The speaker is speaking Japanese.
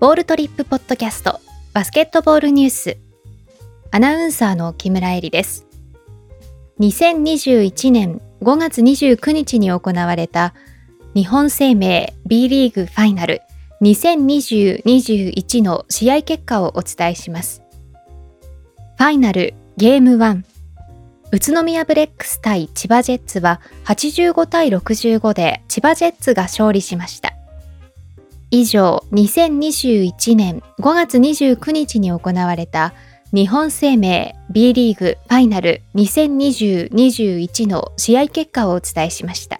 ボールトリップポッドキャストバスケットボールニュース。アナウンサーの木村恵里です。2021年5月29日に行われた日本生命 B リーグファイナル2020-21の試合結果をお伝えします。ファイナルゲーム1宇都宮ブレックス対千葉ジェッツは85対65で千葉ジェッツが勝利しました。以上2021年5月29日に行われた日本生命 B リーグファイナル2020-21の試合結果をお伝えしました。